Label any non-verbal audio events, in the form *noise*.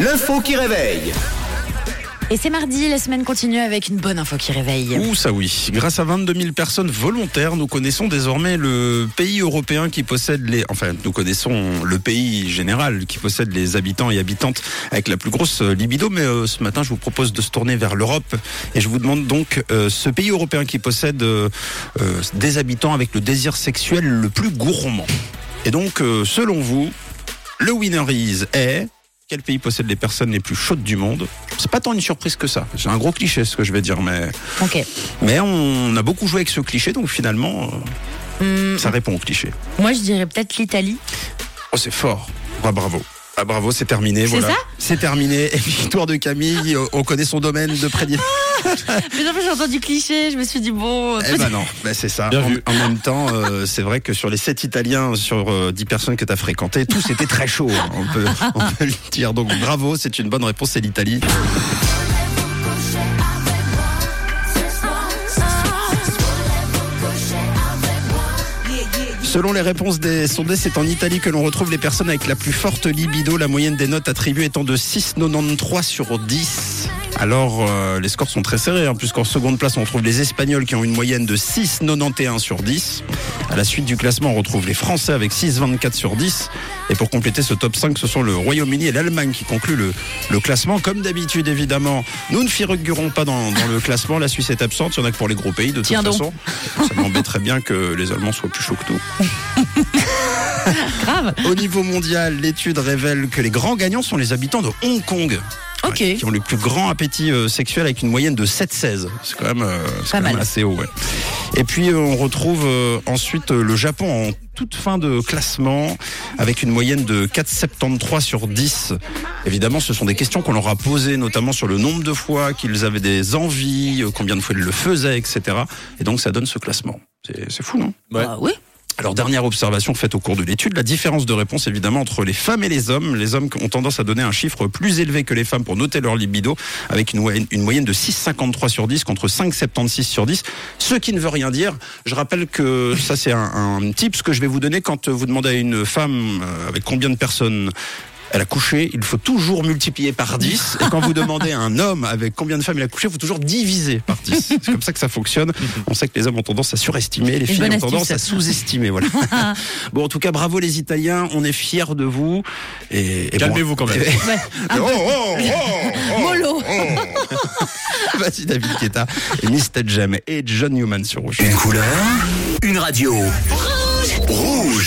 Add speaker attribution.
Speaker 1: l'info qui réveille.
Speaker 2: Et c'est mardi, la semaine continue avec une bonne info qui réveille.
Speaker 3: Ouh, ça oui. Grâce à 22 000 personnes volontaires, nous connaissons désormais le pays européen qui possède les. Enfin, nous connaissons le pays général qui possède les habitants et habitantes avec la plus grosse libido. Mais euh, ce matin, je vous propose de se tourner vers l'Europe et je vous demande donc euh, ce pays européen qui possède euh, euh, des habitants avec le désir sexuel le plus gourmand. Et donc, euh, selon vous, le winner is est. Quel pays possède les personnes les plus chaudes du monde? C'est pas tant une surprise que ça. C'est un gros cliché ce que je vais dire, mais
Speaker 2: Ok.
Speaker 3: mais on a beaucoup joué avec ce cliché, donc finalement,
Speaker 2: Hum,
Speaker 3: ça répond au cliché.
Speaker 2: moi, je dirais peut-être l'Italie.
Speaker 3: Oh, c'est fort. Ah, bravo. Ah, bravo, c'est terminé.
Speaker 2: C'est
Speaker 3: voilà.
Speaker 2: ça?
Speaker 3: C'est terminé. Et *laughs* victoire de Camille, on connaît son domaine de prédilection.
Speaker 2: Mais en fait, j'ai entendu cliché, je me suis dit, bon.
Speaker 3: Eh ben non, ben c'est ça.
Speaker 4: Bien
Speaker 3: En,
Speaker 4: vu.
Speaker 3: en même temps, euh, c'est vrai que sur les 7 Italiens, sur euh, 10 personnes que tu as fréquentées, tous étaient très chauds. hein, on, peut, on peut le dire. Donc bravo, c'est une bonne réponse, c'est l'Italie. Selon les réponses des sondés, c'est en Italie que l'on retrouve les personnes avec la plus forte libido, la moyenne des notes attribuées étant de 6,93 sur 10. Alors, euh, les scores sont très serrés, hein, puisqu'en seconde place, on retrouve les Espagnols qui ont une moyenne de 6,91 sur 10. À la suite du classement, on retrouve les Français avec 6,24 sur 10. Et pour compléter ce top 5, ce sont le Royaume-Uni et l'Allemagne qui concluent le, le classement. Comme d'habitude, évidemment, nous ne figurerons pas dans, dans le classement. La Suisse est absente, il y en a que pour les gros pays, de toute
Speaker 2: Tiens donc.
Speaker 3: façon. Ça m'embêterait bien que les Allemands soient plus chauds que nous. *laughs*
Speaker 2: Grave.
Speaker 3: Au niveau mondial, l'étude révèle que les grands gagnants sont les habitants de Hong Kong.
Speaker 2: Ok.
Speaker 3: Ouais, qui ont le plus grand appétit euh, sexuel avec une moyenne de 7,16. C'est quand même, euh, quand même assez haut. ouais. Et puis euh, on retrouve euh, ensuite euh, le Japon en toute fin de classement avec une moyenne de 4,73 sur 10. Évidemment, ce sont des questions qu'on leur a posées, notamment sur le nombre de fois qu'ils avaient des envies, euh, combien de fois ils le faisaient, etc. Et donc ça donne ce classement. C'est c'est fou, non?
Speaker 4: Ouais.
Speaker 2: Ah oui?
Speaker 3: Alors, dernière observation faite au cours de l'étude, la différence de réponse évidemment entre les femmes et les hommes. Les hommes ont tendance à donner un chiffre plus élevé que les femmes pour noter leur libido, avec une moyenne, de 6,53 sur 10 contre 5,76 sur 10. Ce qui ne veut rien dire. Je rappelle que ça c'est un, un tips que je vais vous donner quand vous demandez à une femme euh, avec combien de personnes elle a couché, il faut toujours multiplier par 10. Et quand vous demandez à un homme avec combien de femmes il a couché, il faut toujours diviser par 10. C'est comme ça que ça fonctionne. On sait que les hommes ont tendance à surestimer, les filles ont tendance à sous-estimer. Voilà. *laughs* bon, en tout cas, bravo les Italiens, on est fiers de vous. Et, et
Speaker 4: Calmez-vous
Speaker 3: bon-
Speaker 4: quand même.
Speaker 2: Ouais.
Speaker 3: Oh, oh, oh, oh.
Speaker 2: Mollo. *laughs*
Speaker 3: Vas-y David Guetta, et Mr. Jam et John Newman sur Rouge.
Speaker 1: Une couleur, une radio.